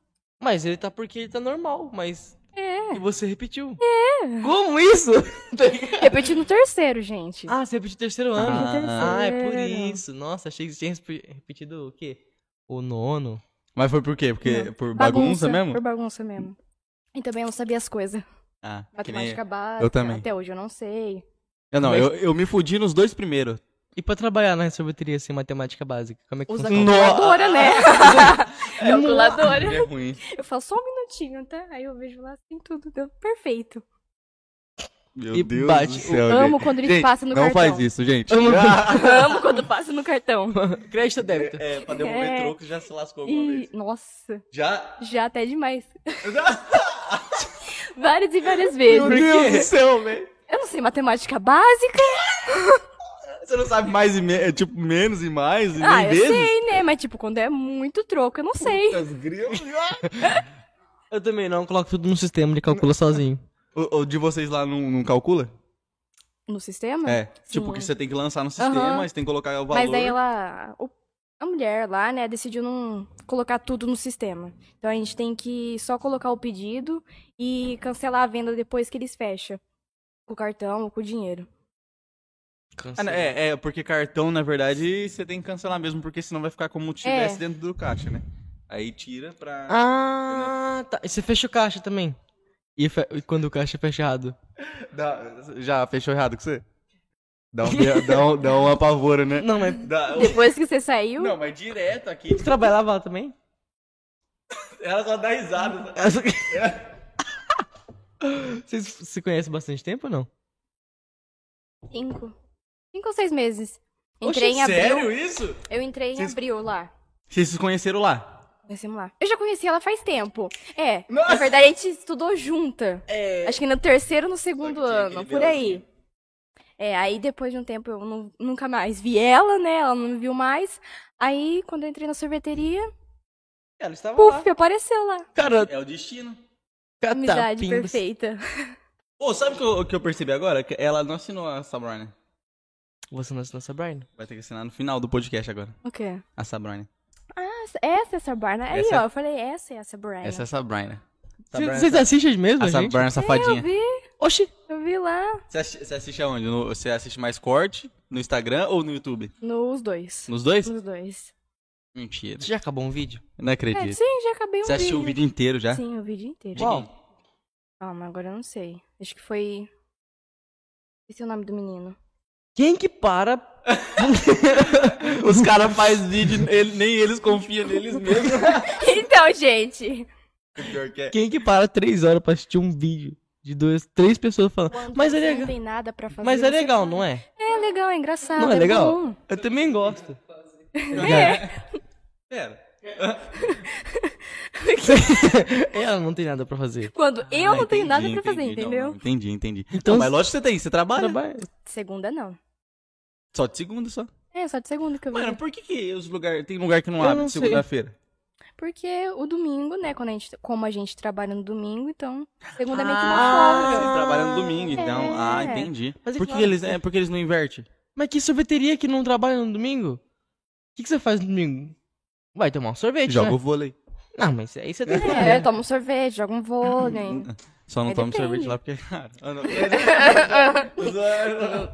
Speaker 2: Mas ele tá porque ele tá normal, mas.
Speaker 3: É.
Speaker 2: E você repetiu. É. Como isso?
Speaker 3: Repeti no terceiro, gente.
Speaker 2: ah, você repetiu o terceiro ano.
Speaker 1: Ah.
Speaker 2: Ah, é por isso. Nossa, achei que você tinha repetido o quê? O nono.
Speaker 1: Mas foi por quê? Porque
Speaker 3: Não.
Speaker 1: por bagunça, mesmo?
Speaker 3: Por bagunça mesmo. E também eu não sabia as coisas.
Speaker 1: Ah, que nem...
Speaker 3: Matemática básica.
Speaker 1: eu também.
Speaker 3: Até hoje eu não sei.
Speaker 1: Eu não,
Speaker 2: Mas-
Speaker 1: eu, eu me fudi nos dois primeiros.
Speaker 2: E pra trabalhar na sorveteria assim, matemática básica, como é que
Speaker 3: Usa
Speaker 2: funciona?
Speaker 3: calculadora, né? calculadora.
Speaker 1: É ruim.
Speaker 3: Eu falo só um minutinho, tá? Aí eu vejo lá assim tudo. Deu perfeito.
Speaker 1: Meu
Speaker 2: E
Speaker 1: Deus
Speaker 2: bate-
Speaker 1: do céu,
Speaker 3: Amo
Speaker 1: gente.
Speaker 3: quando eles
Speaker 1: Gente,
Speaker 3: passam no
Speaker 1: não
Speaker 3: cartão.
Speaker 1: faz isso, gente.
Speaker 2: Amo-
Speaker 3: Amo quando passa no cartão.
Speaker 2: Crédito ou débito?
Speaker 1: É, pra devolver
Speaker 3: É.
Speaker 1: troco já se lascou alguma
Speaker 3: E,
Speaker 1: vez.
Speaker 3: nossa,
Speaker 1: Já?
Speaker 3: já até demais. Várias e várias vezes.
Speaker 1: Meu Deus do céu, velho.
Speaker 3: Eu não sei matemática básica.
Speaker 1: Você não sabe mais e me... tipo, menos e mais e
Speaker 3: ah,
Speaker 1: nem
Speaker 3: eu
Speaker 1: vezes?
Speaker 3: sei, né? Mas tipo, quando é muito troco, eu não sei.
Speaker 2: Eu também não, coloco tudo no sistema, ele calcula sozinho.
Speaker 1: o, o de vocês lá não, não calcula?
Speaker 3: No sistema?
Speaker 1: É.
Speaker 3: Sim.
Speaker 1: Tipo, que você tem que lançar no sistema, aí você tem que colocar o valor.
Speaker 3: Mas daí ela. o- a mulher lá, né, decidiu não colocar tudo no sistema. Então a gente tem que só colocar o pedido e cancelar a venda depois que eles fecham. Com o cartão ou com o dinheiro.
Speaker 1: Ah, não, é, é, porque cartão, na verdade, você tem que cancelar mesmo, porque senão vai ficar como tivesse
Speaker 3: É.
Speaker 1: dentro do caixa, né? Aí tira pra.
Speaker 2: Ah, tá. E você fecha o caixa também? E, fe- e quando o caixa é fechado?
Speaker 1: Dá- já fechou errado com você? Dá, um, dá, um, dá uma apavora, né?
Speaker 2: Não, mas.
Speaker 1: Dá-
Speaker 3: Depois que você saiu,
Speaker 1: Não, mas direto aqui.
Speaker 2: Você trabalhava lá também?
Speaker 1: Ela só dá risada.
Speaker 2: Vocês se conhecem bastante tempo ou não?
Speaker 3: cinco. Cinco ou seis meses.
Speaker 1: Oxe,
Speaker 3: Entrei em abril.
Speaker 1: sério isso?
Speaker 3: Eu entrei em
Speaker 1: Vocês-
Speaker 3: abril lá.
Speaker 1: Vocês se conheceram lá?
Speaker 3: Conhecemos lá. Eu já conheci ela faz tempo. É,
Speaker 1: Nossa!
Speaker 3: na verdade a gente estudou junta.
Speaker 1: É.
Speaker 3: Acho que no terceiro ou no segundo ano, por aí. É, aí depois de um tempo eu nu- nunca mais vi ela, né? Ela não me viu mais. Aí, quando eu entrei na sorveteria,
Speaker 2: Ela estava
Speaker 3: puf, apareceu lá.
Speaker 2: Cara,
Speaker 1: É o destino.
Speaker 3: Amizade
Speaker 2: catapimbas.
Speaker 3: perfeita.
Speaker 1: Pô, sabe o que, que eu percebi agora? Que ela não assinou a Sabrina.
Speaker 2: Você não assinou Sabrina?
Speaker 1: Vai ter que assinar no final do podcast agora.
Speaker 3: O quê?
Speaker 1: A Sabrina.
Speaker 3: Essa, essa é a Sabrina. Aí,
Speaker 1: Essa-
Speaker 3: ó, eu falei, essa é a Sabrina.
Speaker 1: Essa é a Sabrina.
Speaker 2: Cê- Vocês assistem mesmo,
Speaker 1: A
Speaker 2: gente?
Speaker 1: Sabrina
Speaker 3: Eu
Speaker 1: safadinha.
Speaker 3: vi,
Speaker 2: Oxi!
Speaker 3: eu vi lá.
Speaker 1: Você assi- você assiste aonde? No- você assiste mais corte? No Instagram ou no YouTube?
Speaker 3: Nos dois.
Speaker 1: Nos dois?
Speaker 3: Nos dois.
Speaker 1: Mentira.
Speaker 2: Você já acabou um vídeo?
Speaker 1: Não
Speaker 3: É,
Speaker 1: acredito.
Speaker 3: sim, já acabei um
Speaker 1: Você assistiu o vídeo inteiro já?
Speaker 3: Sim, o vídeo inteiro.
Speaker 2: Qual?
Speaker 3: Calma, agora eu não sei. Acho que foi. Esse é o nome do menino.
Speaker 2: Quem que para...
Speaker 1: Os caras fazem vídeo, ele- nem eles confiam neles mesmos.
Speaker 3: então, gente.
Speaker 1: É.
Speaker 2: Quem que para três horas pra assistir um vídeo? De duas, três pessoas falando.
Speaker 3: Quando
Speaker 2: Mas é legal.
Speaker 3: não tem nada pra fazer.
Speaker 2: Mas é legal, não é?
Speaker 3: É legal, é engraçado.
Speaker 2: Não é legal?
Speaker 3: bom.
Speaker 2: Eu também gosto.
Speaker 1: Pera.
Speaker 2: Ela não tem nada pra fazer.
Speaker 3: Quando eu
Speaker 1: Ah,
Speaker 3: não tenho nada
Speaker 1: entendi,
Speaker 3: pra fazer,
Speaker 1: entendi. Não,
Speaker 3: entendeu?
Speaker 1: não, entendi, entendi.
Speaker 2: Então,
Speaker 1: Então, mas lógico que você tem, você trabalha.
Speaker 2: Trabalha.
Speaker 3: Segunda não.
Speaker 1: Só de segunda só.
Speaker 3: É, só de segunda que eu
Speaker 1: Mano,
Speaker 3: vejo.
Speaker 1: por que, que os lugares. Tem lugar que não
Speaker 2: Eu
Speaker 1: abre
Speaker 2: não sei.
Speaker 1: segunda-feira?
Speaker 3: Porque o domingo, né, quando a gente, como a gente trabalha no domingo, então, segunda é meio que
Speaker 1: Ah,
Speaker 3: uma
Speaker 1: vocês
Speaker 3: folga.
Speaker 1: trabalham no domingo, então.
Speaker 3: É.
Speaker 1: Ah, entendi.
Speaker 2: Mas é
Speaker 1: por que, que eles, é, porque eles não invertem?
Speaker 2: Mas que sorveteria que não trabalha no domingo? O que, que você faz no domingo? Vai tomar um sorvete,
Speaker 1: Joga
Speaker 2: né?
Speaker 1: o vôlei.
Speaker 2: Não, mas aí você tem que
Speaker 3: É, toma um sorvete, joga um vôlei.
Speaker 1: Só não
Speaker 3: Aí
Speaker 1: toma
Speaker 3: depende.
Speaker 1: sorvete lá porque é caro. Ah,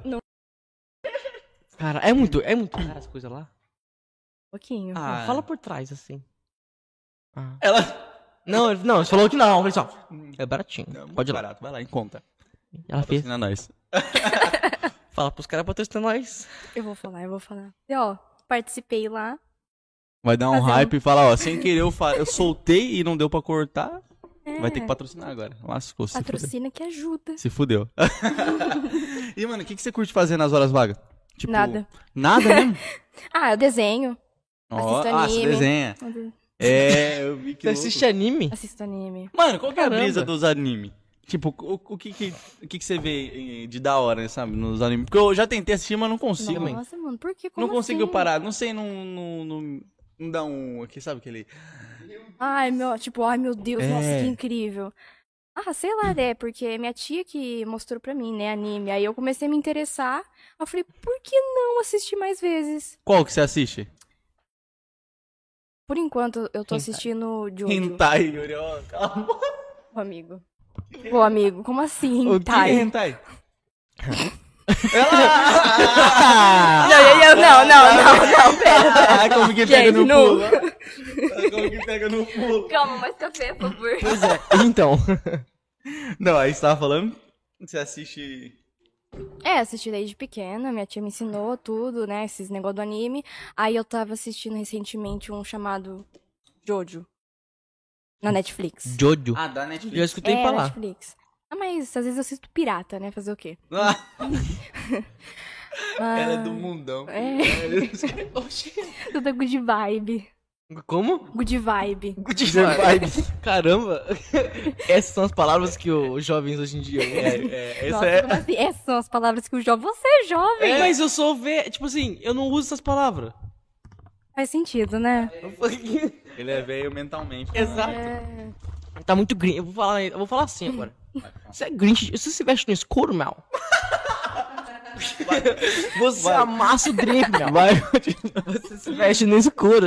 Speaker 1: não.
Speaker 2: Cara, é muito, é muito caro as coisas lá.
Speaker 3: Um pouquinho.
Speaker 1: Ah.
Speaker 2: Não, fala por trás, assim. Ah.
Speaker 1: Ela.
Speaker 2: Não, ele- não, você falou que não, olha só. É baratinho.
Speaker 1: Não, muito
Speaker 2: Pode ir lá.
Speaker 1: barato, vai lá, em conta.
Speaker 2: Ela fez.
Speaker 1: Patrocina nós.
Speaker 2: Fala pros caras patrocinar nós.
Speaker 3: Eu vou falar, eu vou falar. E, ó, participei lá.
Speaker 1: Vai dar um
Speaker 3: Fazendo-
Speaker 1: hype e falar, ó, sem querer eu, fa... eu soltei e não deu pra cortar,
Speaker 3: É,
Speaker 1: vai ter que patrocinar agora. Lascou, se fudeu.
Speaker 3: Patrocina que ajuda.
Speaker 1: Se fudeu. e, mano, o que, que você curte fazer nas horas vagas? Tipo,
Speaker 3: Nada.
Speaker 1: Nada mesmo?
Speaker 3: Ah, eu desenho.
Speaker 1: Ó,
Speaker 3: Assisto
Speaker 1: ah, você
Speaker 3: anime.
Speaker 1: desenha. É, eu vi que
Speaker 2: Você
Speaker 1: louco.
Speaker 2: assiste anime?
Speaker 3: Assisto anime.
Speaker 1: Mano, qual que é a brisa dos anime? Tipo, o, o que, que, o que, que você vê eh, de da hora, sabe, nos animes? Porque eu já tentei assistir, mas não consigo. mano.
Speaker 3: Nossa, mano, por que? Como
Speaker 1: Não consigo
Speaker 3: assim?
Speaker 1: parar. Não sei, não, não, não, não dá um. Aqui, sabe aquele.
Speaker 3: Ai, meu, tipo, ai meu Deus,
Speaker 1: É.
Speaker 3: nossa, que incrível. Ah, sei lá, né? Porque minha tia que mostrou pra mim, né, anime. Aí eu comecei a me interessar. Eu falei, por que não assistir mais vezes?
Speaker 1: Qual que você assiste?
Speaker 3: Por enquanto, eu tô
Speaker 2: Hentai.
Speaker 3: assistindo Jojo,
Speaker 1: Hentai, Yuri. ó, Calma.
Speaker 3: o amigo. Pô, amigo, como assim,
Speaker 1: O que é
Speaker 3: hentai?
Speaker 1: hentai?
Speaker 3: Não, não, não, não, não, não, pera.
Speaker 1: Ah, como que pega
Speaker 3: Gente,
Speaker 1: no
Speaker 3: não.
Speaker 1: pulo? Que pega no pulo?
Speaker 3: Calma, mais café, por favor.
Speaker 2: Pois é. Então.
Speaker 1: Não, aí você tava falando que você assiste.
Speaker 3: É, assisti desde pequena, minha tia me ensinou tudo, né, esses negócios do anime. Aí eu tava assistindo recentemente um chamado Jojo, na Netflix.
Speaker 2: Jojo.
Speaker 1: Ah, da Netflix.
Speaker 2: escutei
Speaker 3: é,
Speaker 2: falar.
Speaker 3: Netflix. Ah, mas às vezes eu assisto pirata, né, fazer o quê?
Speaker 1: Ah,
Speaker 3: Ah,
Speaker 1: Ela é do mundão.
Speaker 3: É. Tudo é good vibe.
Speaker 2: Como?
Speaker 3: Good vibe.
Speaker 2: Good vibe. Caramba. Essas são as palavras que os jovens hoje em dia.
Speaker 1: É, é, essa
Speaker 3: Nossa,
Speaker 1: é.
Speaker 3: assim? Essas são as palavras que o jovem... Você é jovem!
Speaker 2: É, Mas eu sou velho. Tipo assim, eu não uso essas palavras.
Speaker 3: Faz sentido, né?
Speaker 1: Ele é velho mentalmente.
Speaker 2: Exato.
Speaker 3: É...
Speaker 2: Tá muito grinch. Eu vou falar, eu vou falar assim agora. Você é grinch. Você se veste no escuro, Mel? Você amassa o drip, Mel.
Speaker 1: Vai,
Speaker 2: Você se veste no escuro.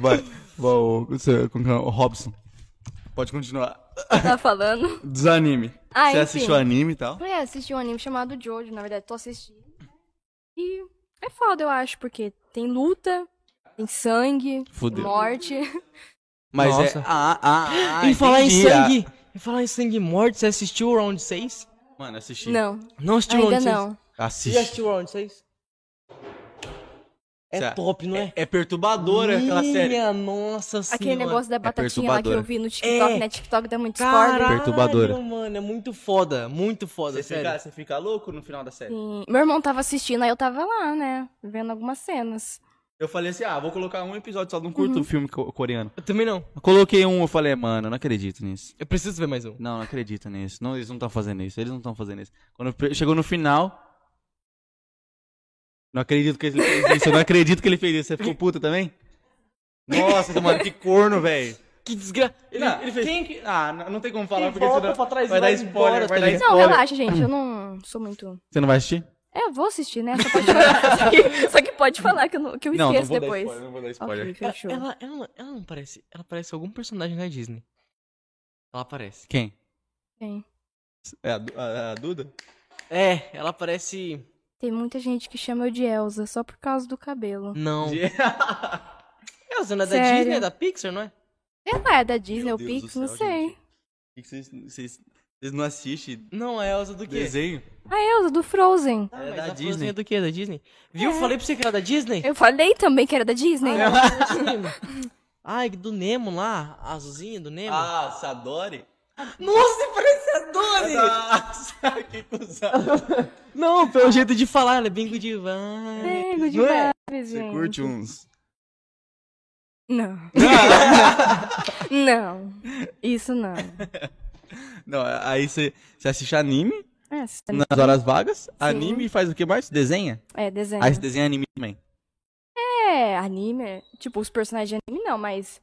Speaker 1: vai. vai o, você- que é? o Robson. Pode continuar.
Speaker 3: Tá falando?
Speaker 1: Dos anime.
Speaker 3: Ah,
Speaker 1: você
Speaker 3: enfim.
Speaker 1: assistiu anime e tal?
Speaker 3: É, assisti um anime chamado Jojo, na verdade, tô assistindo. E é foda, eu acho, porque tem luta, tem sangue,
Speaker 1: Fudeu.
Speaker 3: morte.
Speaker 1: Mas
Speaker 2: Nossa.
Speaker 1: é. Ah, ah, ah.
Speaker 2: em falar em
Speaker 1: entendi.
Speaker 2: sangue. Em falar em sangue morto, você assistiu o Round 6?
Speaker 1: Ah, Mano, assisti.
Speaker 3: Não,
Speaker 2: Não assistiu o Round 6?
Speaker 3: não.
Speaker 2: Você já
Speaker 1: Assiste.
Speaker 2: assistiu o Round 6? É
Speaker 1: Cê-
Speaker 2: top, não é?
Speaker 1: É perturbadora aquela série.
Speaker 2: Minha nossa senhora.
Speaker 3: Aquele negócio da batatinha lá que eu vi no TikTok,
Speaker 2: É.
Speaker 3: né? TikTok dá muito
Speaker 2: Caralho,
Speaker 3: spoiler.
Speaker 1: Perturbadora.
Speaker 2: mano, é muito foda, muito foda,
Speaker 1: Você
Speaker 2: sério.
Speaker 1: fica, você fica louco no final da série.
Speaker 3: Sim. Meu irmão tava assistindo, aí eu tava lá, né? Vendo algumas cenas.
Speaker 1: Eu falei assim, ah, vou colocar um episódio só, não curto filme co- coreano.
Speaker 2: Eu também não.
Speaker 1: Eu coloquei um, eu falei, mano, eu não acredito nisso.
Speaker 2: Eu preciso ver mais um.
Speaker 1: Não, não acredito nisso. Não, eles não estão fazendo isso, eles não estão fazendo isso. Quando chegou no final... Não acredito que ele fez isso, eu não acredito que ele fez isso. Você ficou puta também? Nossa, mano, que corno, velho.
Speaker 2: Que desgraça. Ele, ele fez.
Speaker 1: quem que- Ah, não, não tem como falar,
Speaker 2: Quem
Speaker 1: porque
Speaker 2: volta
Speaker 1: senão
Speaker 2: pra trás
Speaker 1: vai
Speaker 2: e
Speaker 1: dar
Speaker 2: vai
Speaker 1: spoiler,
Speaker 2: embora,
Speaker 1: vai dar
Speaker 2: ligado?
Speaker 3: Não,
Speaker 1: spoiler.
Speaker 3: relaxa, gente. Eu não sou muito.
Speaker 1: Você não vai assistir?
Speaker 3: É, eu vou assistir, né? Só pode falar. só, que, só que pode falar que eu, não, que eu
Speaker 1: Não, não
Speaker 3: esqueço depois.
Speaker 1: spoiler, não vou dar spoiler.
Speaker 3: Ok, fechou.
Speaker 2: Ela, ela, não- ela não parece. Ela parece algum personagem da Disney. Ela parece.
Speaker 1: Quem?
Speaker 3: Tem.
Speaker 1: É a, a- a Duda?
Speaker 2: É, ela parece.
Speaker 3: Tem muita gente que chama eu de Elsa só por causa do cabelo.
Speaker 2: Não. Ela não é da
Speaker 3: Sério?
Speaker 2: Disney, é da Pixar, não é?
Speaker 3: Ela é da Disney,
Speaker 1: Meu
Speaker 3: o
Speaker 1: Deus
Speaker 3: Pix,
Speaker 1: do
Speaker 3: não sei.
Speaker 1: gente. Que Vocês, vocês, vocês não assistem
Speaker 2: Não, é Elsa do quê?
Speaker 1: desenho?
Speaker 3: A Elsa, do Frozen.
Speaker 2: Ah,
Speaker 1: É da
Speaker 2: a
Speaker 1: Disney.
Speaker 2: Frozen é do quê? Da Disney? Viu? Falei pra você que era da Disney?
Speaker 3: Eu falei também que era da Disney.
Speaker 2: Ah, Ai, do Nemo lá, a azulzinha do Nemo.
Speaker 1: Ah, Sadori?
Speaker 2: Nossa, parece a Dory!
Speaker 1: Nossa, que cuzão.
Speaker 2: Não, pelo jeito de falar, ela é bem good vibes.
Speaker 3: É, good
Speaker 2: Não é?
Speaker 3: vibes,
Speaker 1: Você
Speaker 3: gente.
Speaker 1: curte uns...
Speaker 3: Não. não. Isso não.
Speaker 1: Não, aí você, você assiste anime
Speaker 3: É, você-
Speaker 1: nas horas vagas, anime e faz o que mais? Desenha?
Speaker 3: é desenho.
Speaker 1: Aí você desenha anime também.
Speaker 3: É, anime. Tipo, os personagens de anime não, mas.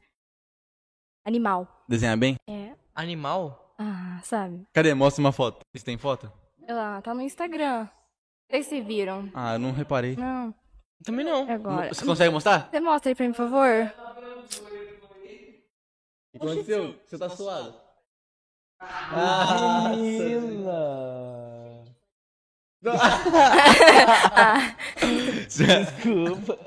Speaker 3: Animal.
Speaker 1: Desenha bem?
Speaker 3: É.
Speaker 2: Animal?
Speaker 3: Ah, sabe?
Speaker 1: Cadê? Mostra uma foto. Você tem foto?
Speaker 3: Ela tá no Instagram. Sei se viram.
Speaker 1: Ah, eu não reparei.
Speaker 3: Não,
Speaker 2: Também não.
Speaker 3: é agora.
Speaker 1: Você consegue mostrar?
Speaker 3: Você mostra aí pra mim, por favor?
Speaker 1: O que aconteceu? Você tá suado.
Speaker 3: Ah,
Speaker 2: Desculpa.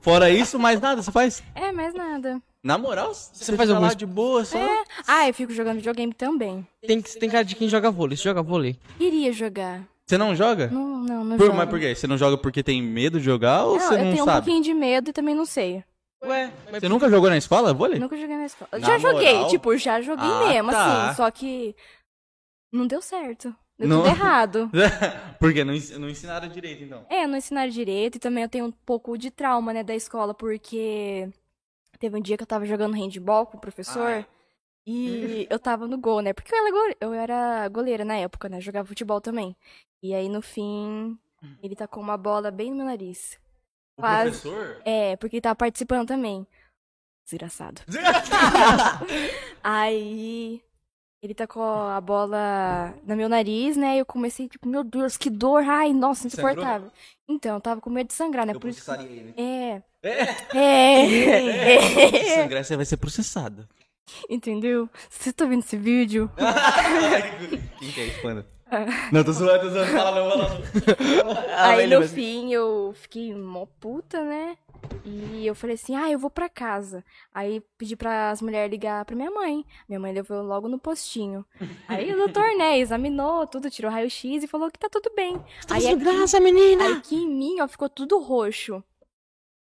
Speaker 1: Fora isso, mais nada você faz?
Speaker 3: é, mais nada.
Speaker 1: Na moral, você,
Speaker 2: faz
Speaker 1: fica
Speaker 2: algum
Speaker 1: lá
Speaker 2: es-
Speaker 1: de boa só?
Speaker 3: É. Ah, eu fico jogando videogame também.
Speaker 2: Tem, que- tem cara de quem joga vôlei. Você joga vôlei?
Speaker 3: Queria jogar.
Speaker 1: Você não joga?
Speaker 3: Não, não, não
Speaker 1: Por-
Speaker 3: jogo.
Speaker 1: mas por quê? Você não joga porque tem medo de jogar ou
Speaker 3: Não,
Speaker 1: você
Speaker 3: eu
Speaker 1: não
Speaker 3: tenho um
Speaker 1: sabe?
Speaker 3: pouquinho de medo e também não sei.
Speaker 2: Ué, mas
Speaker 1: Você nunca jogou na escola vôlei?
Speaker 3: Nunca joguei na escola.
Speaker 1: Na
Speaker 3: já joguei,
Speaker 1: moral?
Speaker 3: tipo, já joguei
Speaker 1: Ah,
Speaker 3: mesmo,
Speaker 1: tá.
Speaker 3: assim. Só que não deu certo. Deu
Speaker 1: Não-
Speaker 3: tudo errado.
Speaker 1: por quê? Não, não ensinaram direito, então.
Speaker 3: É, não ensinaram direito e também eu tenho um pouco de trauma, né, da escola, porque teve um dia que eu tava jogando handball com o professor e eu tava no gol, né? Porque eu era, gole- eu era goleira na época, né? Jogava futebol também. E aí, no fim, ele tacou uma bola bem no meu nariz.
Speaker 1: O professor?
Speaker 3: É, porque ele tava participando também. Desgraçado. Aí ele tacou a bola no meu nariz, né? E eu comecei, tipo, meu Deus, que dor. Ai, nossa,
Speaker 1: Sangrou?
Speaker 3: insuportável. Então, eu tava com medo de sangrar, né?
Speaker 1: Eu
Speaker 3: Por isso.
Speaker 1: ele.
Speaker 3: É.
Speaker 1: É. Se
Speaker 3: É.
Speaker 1: sangrar, você vai ser processado.
Speaker 3: Entendeu? Você tá vendo esse vídeo?
Speaker 1: Quem que é? Não, tô zoando, tô zoando. Fala não, fala não.
Speaker 3: Aí no fim eu fiquei mó puta, né? E eu falei assim: ah, eu vou pra casa. Aí pedi pras mulheres ligar pra minha mãe. Minha mãe levou logo no postinho. Aí o doutor, né, examinou tudo, tirou raio-x e falou que tá tudo bem.
Speaker 2: Tá
Speaker 3: Aí aqui,
Speaker 2: graça, menina!
Speaker 3: aí aqui em mim, ó, ficou tudo roxo.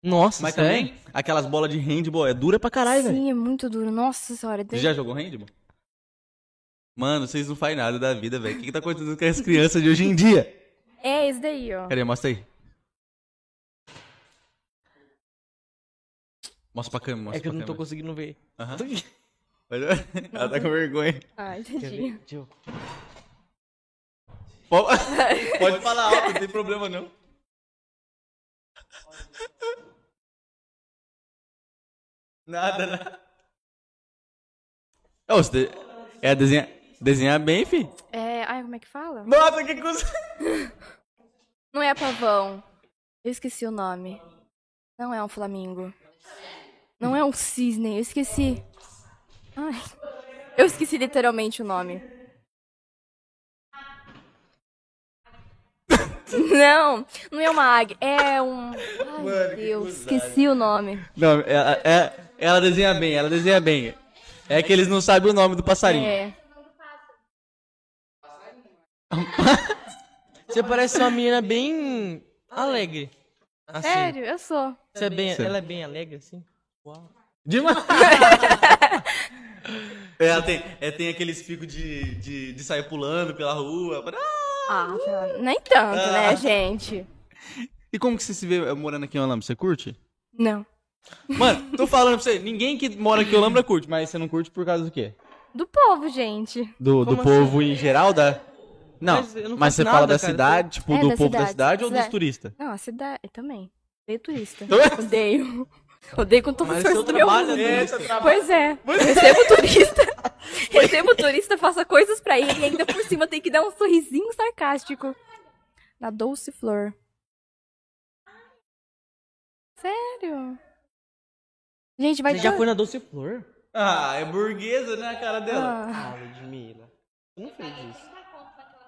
Speaker 2: Nossa,
Speaker 1: Mas também, aquelas bolas de handball é dura pra caralho, velho.
Speaker 3: Sim, é muito duro. Nossa senhora.
Speaker 1: Você já jogou handball? Mano, vocês não fazem nada da vida, velho. O que, que tá acontecendo com as crianças de hoje em dia?
Speaker 3: É, esse daí, ó.
Speaker 1: Cadê? Mostra aí. Mostra pra câmera, mostra
Speaker 2: É que eu não tô
Speaker 1: câmera.
Speaker 2: conseguindo ver.
Speaker 1: Aham. Ela tá com vergonha.
Speaker 3: Ah,
Speaker 2: Quer ver?
Speaker 3: entendi.
Speaker 2: Deixa eu-
Speaker 1: Pode, pode falar alto, não tem problema não. Nada, nada. Ô, você de- é desenhar, desenhar bem, fi?
Speaker 3: É. Ai, como é que fala?
Speaker 1: Nossa, que coisa.
Speaker 3: Não é pavão. Eu esqueci o nome. Não é um flamingo. Não é um cisne, eu esqueci. Ai. Eu esqueci literalmente o nome. Não, não é uma águia, é um. Ai,
Speaker 1: Mano,
Speaker 3: Deus, esqueci o nome.
Speaker 1: Não, ela, é, ela desenha bem, ela desenha bem. É que eles não sabem o nome do passarinho.
Speaker 3: É.
Speaker 2: Você parece uma menina bem alegre. Assim.
Speaker 3: Sério, eu sou.
Speaker 2: Você é bem,
Speaker 1: Sério.
Speaker 2: ela é bem alegre, assim? Uau.
Speaker 1: Demais! ela tem, é, tem aqueles picos de, de, de sair pulando pela rua.
Speaker 3: Ah, nem tanto,
Speaker 1: Ah.
Speaker 3: né, gente?
Speaker 1: E como que você se vê eh, morando aqui em Olambra? Você curte?
Speaker 3: Não.
Speaker 1: Mano, tô falando pra você, ninguém que mora aqui em Olambra curte, mas você não curte por causa do quê?
Speaker 3: Do povo, gente.
Speaker 1: Do, do
Speaker 2: Como
Speaker 1: povo em geral, da... Não,
Speaker 2: Mas eu não
Speaker 1: mas você fala
Speaker 2: nada,
Speaker 1: da
Speaker 2: cara.
Speaker 1: cidade, tipo,
Speaker 3: É,
Speaker 1: do
Speaker 3: da
Speaker 1: povo da
Speaker 3: cidade.
Speaker 1: cidade ou dos
Speaker 3: Cidade.
Speaker 1: turistas?
Speaker 3: Não, a cidade também. Odeio turista. Odeio. Odeio com todo o
Speaker 2: Mas
Speaker 3: força
Speaker 2: seu
Speaker 3: do meu
Speaker 2: trabalho
Speaker 3: mundo.
Speaker 2: é
Speaker 1: trabalho.
Speaker 3: Pois é. Recebo turista. Recebo turista, faça coisas pra ele e ainda por cima tem que dar um sorrisinho sarcástico. Na Doce Flor. Sério? Gente, vai
Speaker 2: Você já foi na Doce Flor?
Speaker 1: Ah, é burguesa, né, a cara dela?
Speaker 3: Ah,
Speaker 2: Ah, Ludmilla. Você não fez isso.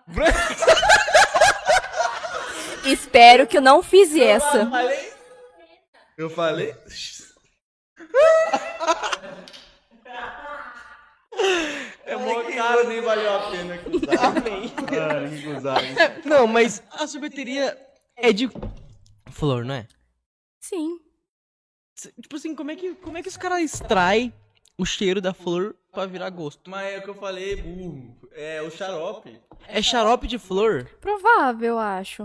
Speaker 3: espero que eu não fiz essa.
Speaker 1: Eu falei? Eu falei? É mó caro, nem valeu a pena cruzar.
Speaker 2: Não, mas a sorveteria é de flor, não é?
Speaker 3: Sim.
Speaker 2: Tipo assim, como é que, como é que os caras extraem o cheiro da flor pra virar gosto?
Speaker 1: Mas é o que eu falei, burro. É o xarope.
Speaker 2: É xarope de flor?
Speaker 3: Provável, eu acho.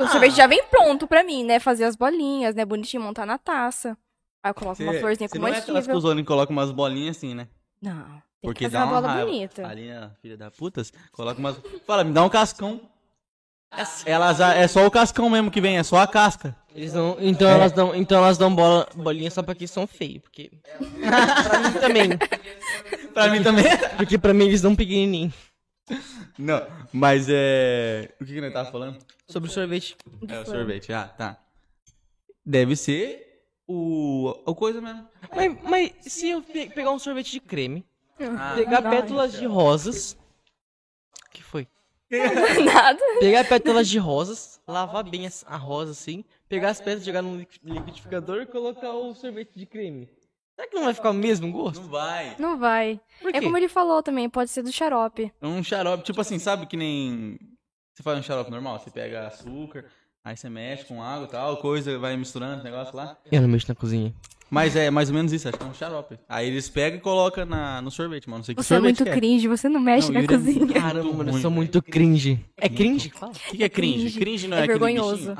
Speaker 3: O
Speaker 1: Ah.
Speaker 3: sorvete já vem pronto pra mim, né? Fazer as bolinhas, né? Bonitinho, montar na taça. Aí eu coloco uma florzinha
Speaker 1: Você não é que coloca umas bolinhas assim, né?
Speaker 3: Não, tem
Speaker 1: Porque
Speaker 3: que fazer
Speaker 1: dá
Speaker 3: uma
Speaker 1: uma
Speaker 3: bola
Speaker 1: raiva.
Speaker 3: bonita.
Speaker 1: A linha, filha da putas, coloca umas... Fala, me dá um cascão. Elas, é só o cascão mesmo que vem, é só a casca.
Speaker 2: Eles dão, então, elas dão, então elas dão bola, bolinha só pra quem são feios, porque... pra mim também.
Speaker 1: Pra mim também.
Speaker 2: Porque pra mim eles dão pequenininho.
Speaker 1: Não, mas é... O que que nós tava falando?
Speaker 2: Sobre o sorvete.
Speaker 1: É o sorvete, ah, tá. Deve ser o... o coisa mesmo.
Speaker 2: Mas, mas se eu pe- pegar um sorvete de creme,
Speaker 1: Ah,
Speaker 2: pegar
Speaker 3: não.
Speaker 2: pétalas de rosas... que foi?
Speaker 3: Nada.
Speaker 2: Pegar pétalas de rosas, lavar bem as- a rosa assim, pegar as pétalas, jogar no liqui- liquidificador e colocar o sorvete de creme. Será que não vai ficar o mesmo gosto?
Speaker 1: Não vai.
Speaker 3: Não vai. É como ele falou também, pode ser do xarope.
Speaker 1: Um xarope, tipo assim, sabe que nem... Você faz um xarope normal, você pega açúcar, aí você mexe com água e tal, coisa, vai misturando esse negócio lá.
Speaker 2: Eu não mexo na cozinha.
Speaker 1: Mas é mais ou menos isso, acho que é um xarope. Aí eles pegam e colocam na, no sorvete, mano. Não sei que
Speaker 3: Você é
Speaker 1: sorvete
Speaker 3: muito
Speaker 1: que é.
Speaker 3: cringe, você não mexe
Speaker 1: Não,
Speaker 3: na
Speaker 1: Yuri é
Speaker 3: cozinha.
Speaker 2: Caramba, mano, eu sou muito cringe. É cringe? que Fala.
Speaker 1: O que, que é cringe?
Speaker 3: Cringe.
Speaker 1: Cringe não
Speaker 3: É
Speaker 1: é, aquele
Speaker 3: vergonhoso.
Speaker 1: bichinho?